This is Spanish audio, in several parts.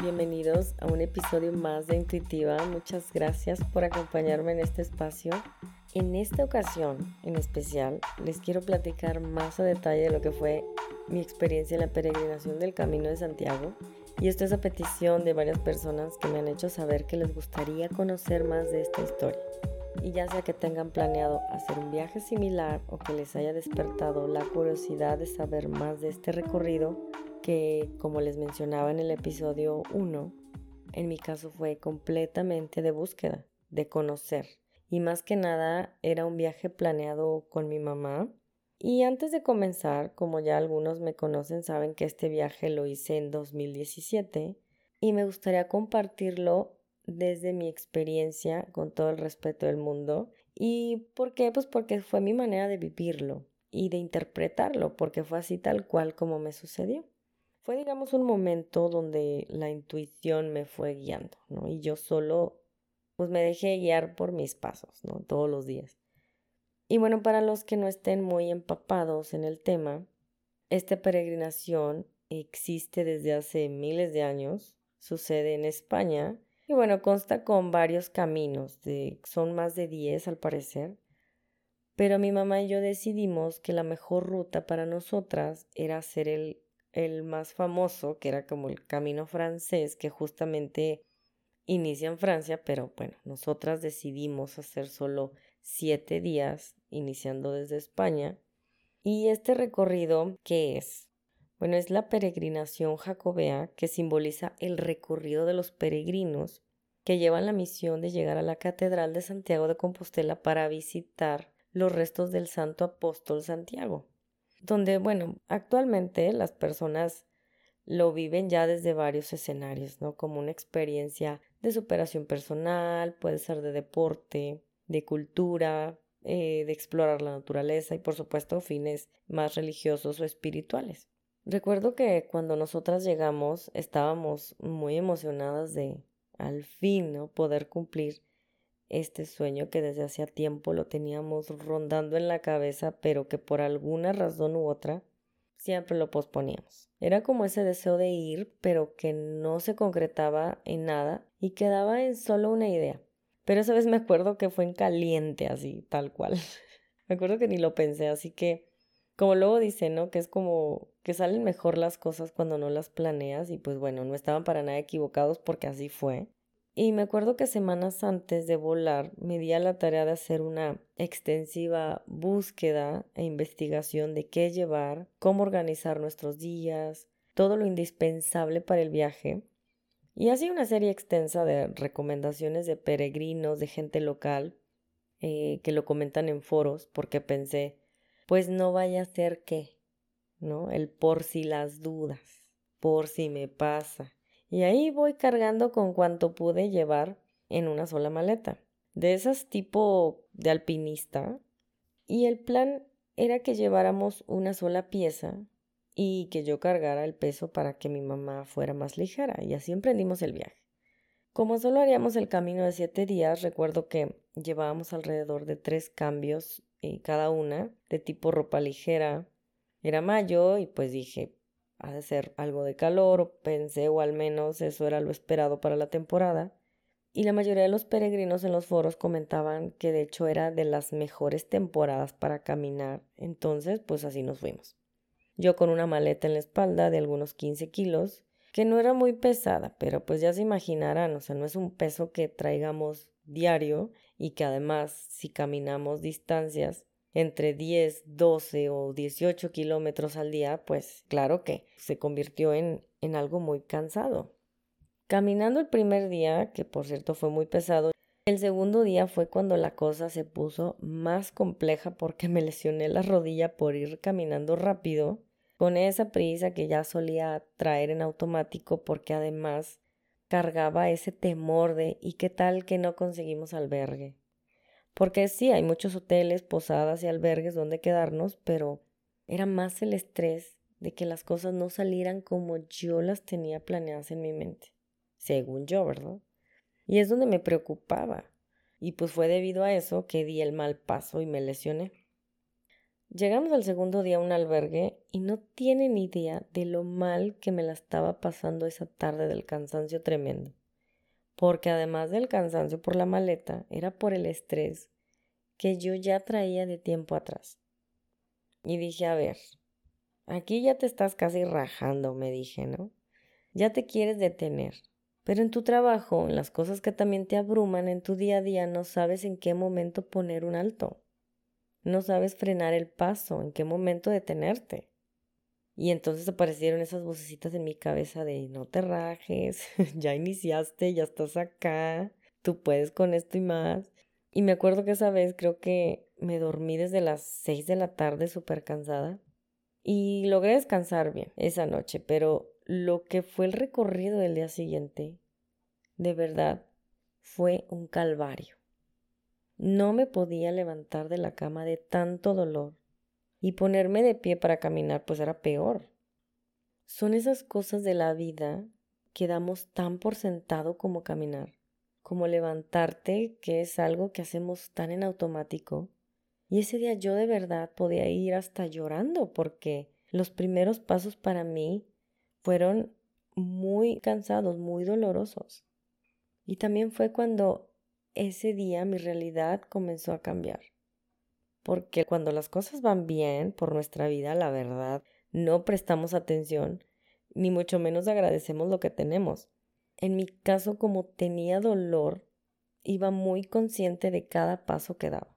bienvenidos a un episodio más de Intuitiva. Muchas gracias por acompañarme en este espacio. En esta ocasión en especial les quiero platicar más a detalle de lo que fue mi experiencia en la peregrinación del Camino de Santiago. Y esto es a petición de varias personas que me han hecho saber que les gustaría conocer más de esta historia. Y ya sea que tengan planeado hacer un viaje similar o que les haya despertado la curiosidad de saber más de este recorrido, que como les mencionaba en el episodio 1, en mi caso fue completamente de búsqueda, de conocer. Y más que nada era un viaje planeado con mi mamá. Y antes de comenzar, como ya algunos me conocen, saben que este viaje lo hice en 2017 y me gustaría compartirlo desde mi experiencia con todo el respeto del mundo. ¿Y por qué? Pues porque fue mi manera de vivirlo y de interpretarlo, porque fue así tal cual como me sucedió. Fue, digamos, un momento donde la intuición me fue guiando, ¿no? Y yo solo, pues me dejé guiar por mis pasos, ¿no? Todos los días. Y bueno, para los que no estén muy empapados en el tema, esta peregrinación existe desde hace miles de años, sucede en España y bueno, consta con varios caminos, son más de 10 al parecer. Pero mi mamá y yo decidimos que la mejor ruta para nosotras era hacer el el más famoso, que era como el camino francés, que justamente inicia en Francia, pero bueno, nosotras decidimos hacer solo siete días, iniciando desde España. Y este recorrido, ¿qué es? Bueno, es la peregrinación jacobea que simboliza el recorrido de los peregrinos que llevan la misión de llegar a la Catedral de Santiago de Compostela para visitar los restos del santo apóstol Santiago donde, bueno, actualmente las personas lo viven ya desde varios escenarios, ¿no? Como una experiencia de superación personal, puede ser de deporte, de cultura, eh, de explorar la naturaleza y por supuesto fines más religiosos o espirituales. Recuerdo que cuando nosotras llegamos estábamos muy emocionadas de al fin ¿no? poder cumplir este sueño que desde hacía tiempo lo teníamos rondando en la cabeza, pero que por alguna razón u otra siempre lo posponíamos. Era como ese deseo de ir, pero que no se concretaba en nada y quedaba en solo una idea. Pero esa vez me acuerdo que fue en caliente, así, tal cual. me acuerdo que ni lo pensé, así que, como luego dice, ¿no? Que es como que salen mejor las cosas cuando no las planeas y pues bueno, no estaban para nada equivocados porque así fue. Y me acuerdo que semanas antes de volar me di a la tarea de hacer una extensiva búsqueda e investigación de qué llevar, cómo organizar nuestros días, todo lo indispensable para el viaje. Y así una serie extensa de recomendaciones de peregrinos, de gente local, eh, que lo comentan en foros, porque pensé, pues no vaya a ser que, ¿no? El por si las dudas, por si me pasa y ahí voy cargando con cuanto pude llevar en una sola maleta. De esas tipo de alpinista. Y el plan era que lleváramos una sola pieza y que yo cargara el peso para que mi mamá fuera más ligera. Y así emprendimos el viaje. Como solo haríamos el camino de siete días, recuerdo que llevábamos alrededor de tres cambios eh, cada una, de tipo ropa ligera. Era mayo y pues dije, ha de ser algo de calor, pensé, o al menos eso era lo esperado para la temporada. Y la mayoría de los peregrinos en los foros comentaban que de hecho era de las mejores temporadas para caminar, entonces pues así nos fuimos. Yo con una maleta en la espalda de algunos 15 kilos, que no era muy pesada, pero pues ya se imaginarán, o sea, no es un peso que traigamos diario y que además si caminamos distancias entre 10, 12 o 18 kilómetros al día, pues claro que se convirtió en, en algo muy cansado. Caminando el primer día, que por cierto fue muy pesado, el segundo día fue cuando la cosa se puso más compleja porque me lesioné la rodilla por ir caminando rápido, con esa prisa que ya solía traer en automático porque además cargaba ese temor de ¿y qué tal que no conseguimos albergue? Porque sí, hay muchos hoteles, posadas y albergues donde quedarnos, pero era más el estrés de que las cosas no salieran como yo las tenía planeadas en mi mente. Según yo, ¿verdad? Y es donde me preocupaba. Y pues fue debido a eso que di el mal paso y me lesioné. Llegamos al segundo día a un albergue y no tienen idea de lo mal que me la estaba pasando esa tarde del cansancio tremendo. Porque además del cansancio por la maleta, era por el estrés que yo ya traía de tiempo atrás. Y dije, a ver, aquí ya te estás casi rajando, me dije, ¿no? Ya te quieres detener. Pero en tu trabajo, en las cosas que también te abruman en tu día a día, no sabes en qué momento poner un alto. No sabes frenar el paso, en qué momento detenerte. Y entonces aparecieron esas vocecitas en mi cabeza de no te rajes, ya iniciaste, ya estás acá, tú puedes con esto y más. Y me acuerdo que esa vez creo que me dormí desde las seis de la tarde súper cansada y logré descansar bien esa noche, pero lo que fue el recorrido del día siguiente, de verdad, fue un calvario. No me podía levantar de la cama de tanto dolor y ponerme de pie para caminar pues era peor. Son esas cosas de la vida que damos tan por sentado como caminar, como levantarte, que es algo que hacemos tan en automático. Y ese día yo de verdad podía ir hasta llorando porque los primeros pasos para mí fueron muy cansados, muy dolorosos. Y también fue cuando ese día mi realidad comenzó a cambiar. Porque cuando las cosas van bien por nuestra vida, la verdad, no prestamos atención, ni mucho menos agradecemos lo que tenemos. En mi caso, como tenía dolor, iba muy consciente de cada paso que daba.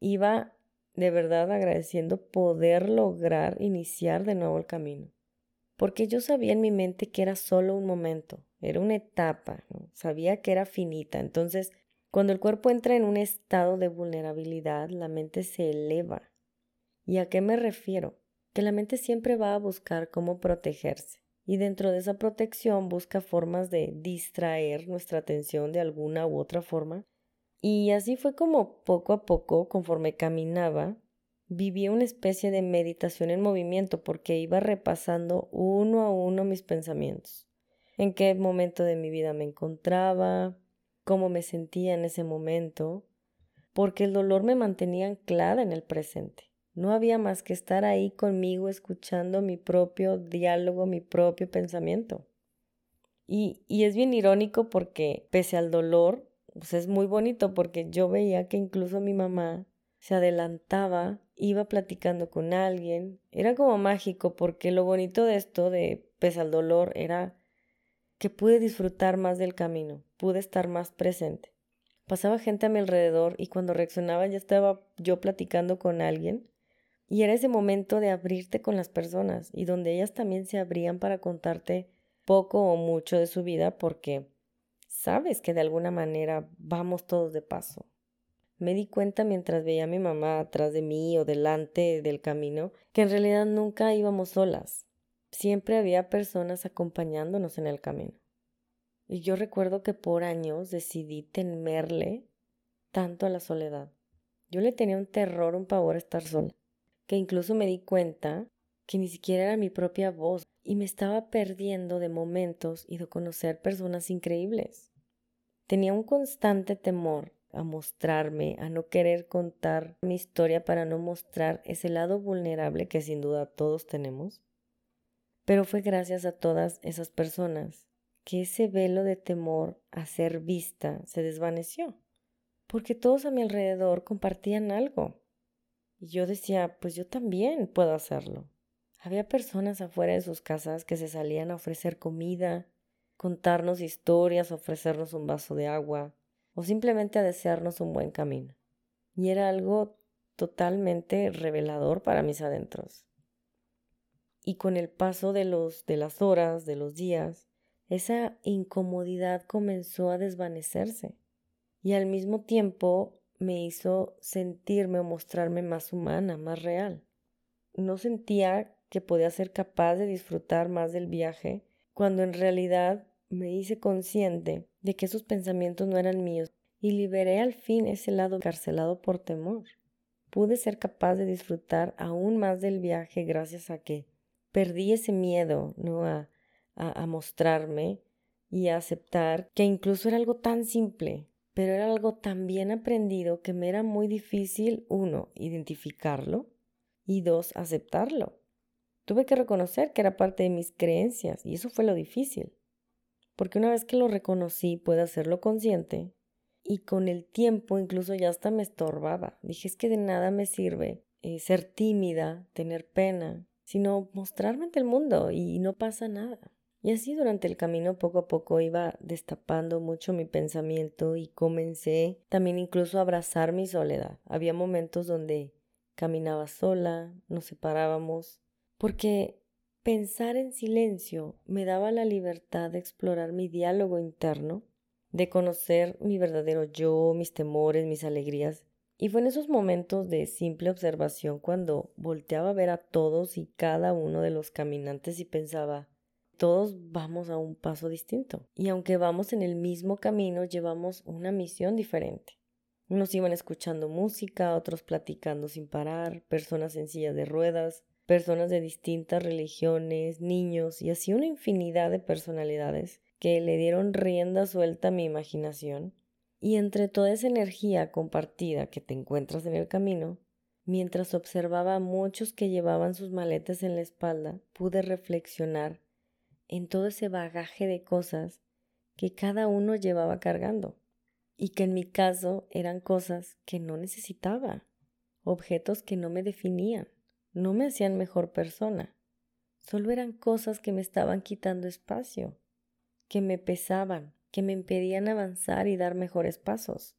Iba de verdad agradeciendo poder lograr iniciar de nuevo el camino. Porque yo sabía en mi mente que era solo un momento, era una etapa, sabía que era finita, entonces cuando el cuerpo entra en un estado de vulnerabilidad, la mente se eleva. ¿Y a qué me refiero? Que la mente siempre va a buscar cómo protegerse. Y dentro de esa protección busca formas de distraer nuestra atención de alguna u otra forma. Y así fue como poco a poco, conforme caminaba, viví una especie de meditación en movimiento porque iba repasando uno a uno mis pensamientos. En qué momento de mi vida me encontraba, cómo me sentía en ese momento, porque el dolor me mantenía anclada en el presente. No había más que estar ahí conmigo escuchando mi propio diálogo, mi propio pensamiento. Y, es bien irónico porque pese al dolor, pues es muy bonito porque yo veía que incluso mi mamá se adelantaba, iba platicando con alguien. Era como mágico porque lo bonito de esto de pese al dolor era que pude disfrutar más del camino, pude estar más presente. Pasaba gente a mi alrededor y cuando reaccionaba ya estaba yo platicando con alguien y era ese momento de abrirte con las personas y donde ellas también se abrían para contarte poco o mucho de su vida porque sabes que de alguna manera vamos todos de paso. Me di cuenta mientras veía a mi mamá atrás de mí o delante del camino que en realidad nunca íbamos solas. Siempre había personas acompañándonos en el camino. Y yo recuerdo que por años decidí temerle tanto a la soledad. Yo le tenía un terror, un pavor a estar sola, que incluso me di cuenta que ni siquiera era mi propia voz y me estaba perdiendo de momentos y de conocer personas increíbles. Tenía un constante temor a mostrarme, a no querer contar mi historia para no mostrar ese lado vulnerable que sin duda todos tenemos. Pero fue gracias a todas esas personas que ese velo de temor a ser vista se desvaneció, porque todos a mi alrededor compartían algo. Y yo decía, pues yo también puedo hacerlo. Había personas afuera de sus casas que se salían a ofrecer comida, contarnos historias, ofrecernos un vaso de agua o simplemente a desearnos un buen camino. Y era algo totalmente revelador para mis adentros. Y con el paso de los de las horas, de los días, esa incomodidad comenzó a desvanecerse y al mismo tiempo me hizo sentirme o mostrarme más humana, más real. No sentía que podía ser capaz de disfrutar más del viaje cuando en realidad me hice consciente de que esos pensamientos no eran míos y liberé al fin ese lado encarcelado por temor. Pude ser capaz de disfrutar aún más del viaje gracias a que perdí ese miedo, ¿no? A, a, mostrarme y a aceptar que incluso era algo tan simple, pero era algo tan bien aprendido que me era muy difícil, uno, identificarlo y dos, aceptarlo. Tuve que reconocer que era parte de mis creencias y eso fue lo difícil. Porque una vez que lo reconocí, pude hacerlo consciente y con el tiempo incluso ya hasta me estorbaba. Dije, es que de nada me sirve eh, ser tímida, tener pena, sino mostrarme ante el mundo y no pasa nada. Y así durante el camino poco a poco iba destapando mucho mi pensamiento y comencé también incluso a abrazar mi soledad. Había momentos donde caminaba sola, nos separábamos, porque pensar en silencio me daba la libertad de explorar mi diálogo interno, de conocer mi verdadero yo, mis temores, mis alegrías. Y fue en esos momentos de simple observación cuando volteaba a ver a todos y cada uno de los caminantes y pensaba, todos vamos a un paso distinto. Y aunque vamos en el mismo camino, llevamos una misión diferente. Unos iban escuchando música, otros platicando sin parar, personas en sillas de ruedas, personas de distintas religiones, niños y así una infinidad de personalidades que le dieron rienda suelta a mi imaginación. Y entre toda esa energía compartida que te encuentras en el camino, mientras observaba a muchos que llevaban sus maletas en la espalda, pude reflexionar en todo ese bagaje de cosas que cada uno llevaba cargando y que en mi caso eran cosas que no necesitaba, objetos que no me definían, no me hacían mejor persona, solo eran cosas que me estaban quitando espacio, que me pesaban, que me impedían avanzar y dar mejores pasos.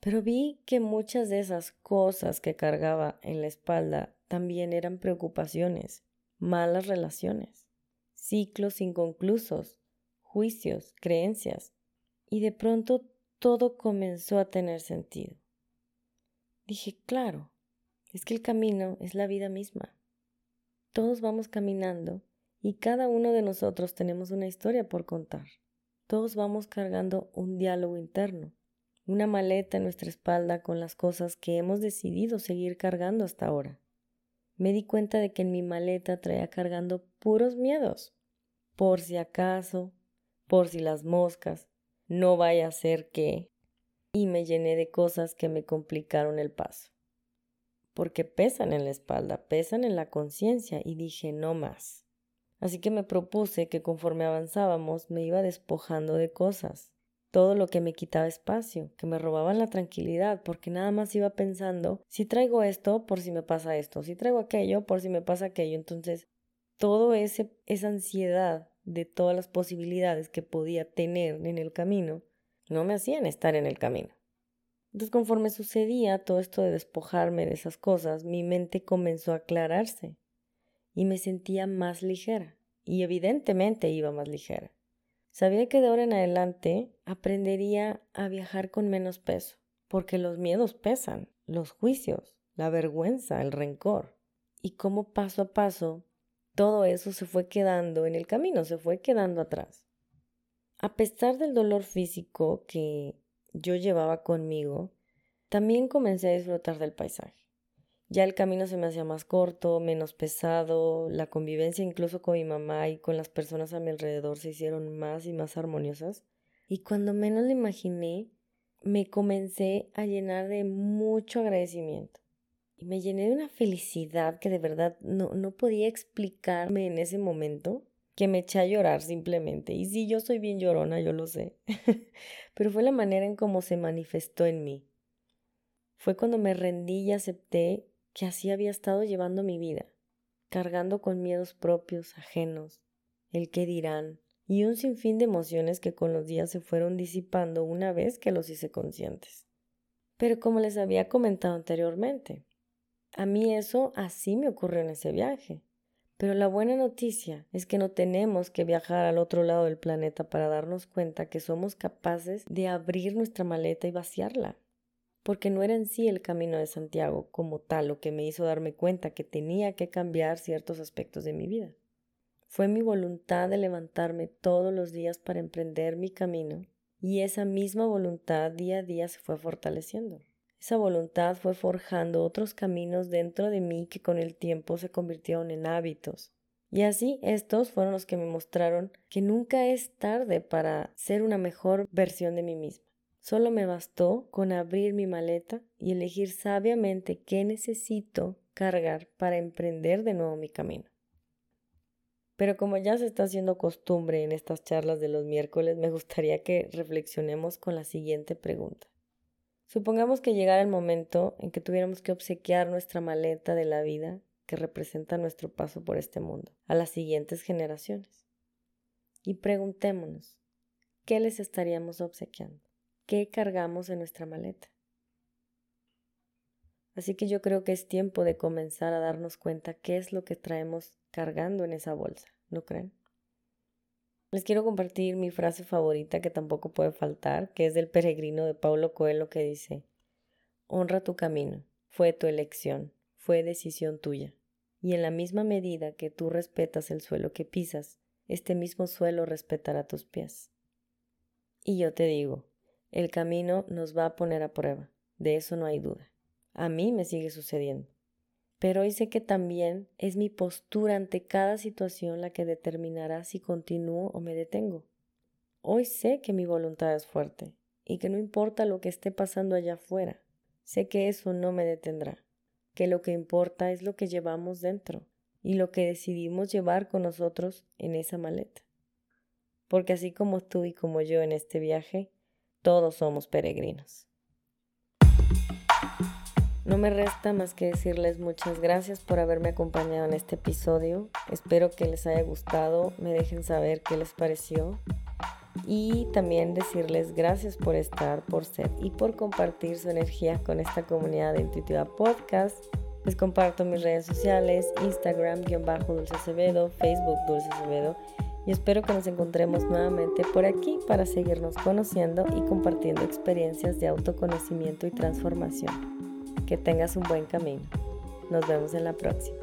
Pero vi que muchas de esas cosas que cargaba en la espalda también eran preocupaciones, malas relaciones ciclos inconclusos, juicios, creencias, y de pronto todo comenzó a tener sentido. Dije, claro, es que el camino es la vida misma. Todos vamos caminando y cada uno de nosotros tenemos una historia por contar. Todos vamos cargando un diálogo interno, una maleta en nuestra espalda con las cosas que hemos decidido seguir cargando hasta ahora me di cuenta de que en mi maleta traía cargando puros miedos. Por si acaso, por si las moscas, no vaya a ser que... Y me llené de cosas que me complicaron el paso. Porque pesan en la espalda, pesan en la conciencia y dije no más. Así que me propuse que conforme avanzábamos me iba despojando de cosas, todo lo que me quitaba espacio, que me robaban la tranquilidad, porque nada más iba pensando, si traigo esto, por si me pasa esto, si traigo aquello, por si me pasa aquello. Entonces, todo ese esa ansiedad de todas las posibilidades que podía tener en el camino, no me hacían estar en el camino. Entonces, conforme sucedía todo esto de despojarme de esas cosas, mi mente comenzó a aclararse y me sentía más ligera, y evidentemente iba más ligera. Sabía que de ahora en adelante aprendería a viajar con menos peso, porque los miedos pesan, los juicios, la vergüenza, el rencor, y cómo paso a paso todo eso se fue quedando en el camino, se fue quedando atrás. A pesar del dolor físico que yo llevaba conmigo, también comencé a disfrutar del paisaje. Ya el camino se me hacía más corto, menos pesado, la convivencia incluso con mi mamá y con las personas a mi alrededor se hicieron más y más armoniosas. Y cuando menos lo imaginé, me comencé a llenar de mucho agradecimiento. Y me llené de una felicidad que de verdad no, no podía explicarme en ese momento, que me eché a llorar simplemente. Y sí, yo soy bien llorona, yo lo sé. Pero fue la manera en cómo se manifestó en mí. Fue cuando me rendí y acepté que así había estado llevando mi vida, cargando con miedos propios, ajenos, el qué dirán, y un sinfín de emociones que con los días se fueron disipando una vez que los hice conscientes. Pero como les había comentado anteriormente, a mí eso así me ocurrió en ese viaje. Pero la buena noticia es que no tenemos que viajar al otro lado del planeta para darnos cuenta que somos capaces de abrir nuestra maleta y vaciarla porque no era en sí el camino de Santiago como tal lo que me hizo darme cuenta que tenía que cambiar ciertos aspectos de mi vida. Fue mi voluntad de levantarme todos los días para emprender mi camino y esa misma voluntad día a día se fue fortaleciendo. Esa voluntad fue forjando otros caminos dentro de mí que con el tiempo se convirtieron en hábitos. Y así estos fueron los que me mostraron que nunca es tarde para ser una mejor versión de mí misma. Solo me bastó con abrir mi maleta y elegir sabiamente qué necesito cargar para emprender de nuevo mi camino. Pero como ya se está haciendo costumbre en estas charlas de los miércoles, me gustaría que reflexionemos con la siguiente pregunta. Supongamos que llegara el momento en que tuviéramos que obsequiar nuestra maleta de la vida que representa nuestro paso por este mundo a las siguientes generaciones. Y preguntémonos, ¿qué les estaríamos obsequiando? ¿Qué cargamos en nuestra maleta? Así que yo creo que es tiempo de comenzar a darnos cuenta qué es lo que traemos cargando en esa bolsa, ¿no creen? Les quiero compartir mi frase favorita que tampoco puede faltar, que es del peregrino de Paulo Coelho que dice, Honra tu camino, fue tu elección, fue decisión tuya. Y en la misma medida que tú respetas el suelo que pisas, este mismo suelo respetará tus pies. Y yo te digo, el camino nos va a poner a prueba, de eso no hay duda. A mí me sigue sucediendo. Pero hoy sé que también es mi postura ante cada situación la que determinará si continúo o me detengo. Hoy sé que mi voluntad es fuerte y que no importa lo que esté pasando allá afuera, sé que eso no me detendrá, que lo que importa es lo que llevamos dentro y lo que decidimos llevar con nosotros en esa maleta. Porque así como tú y como yo en este viaje, todos somos peregrinos. No me resta más que decirles muchas gracias por haberme acompañado en este episodio. Espero que les haya gustado, me dejen saber qué les pareció. Y también decirles gracias por estar, por ser y por compartir su energía con esta comunidad de Intuitiva Podcast. Les comparto mis redes sociales, Instagram, guion bajo Dulce Acevedo, Facebook Dulce Acevedo. Y espero que nos encontremos nuevamente por aquí para seguirnos conociendo y compartiendo experiencias de autoconocimiento y transformación. Que tengas un buen camino. Nos vemos en la próxima.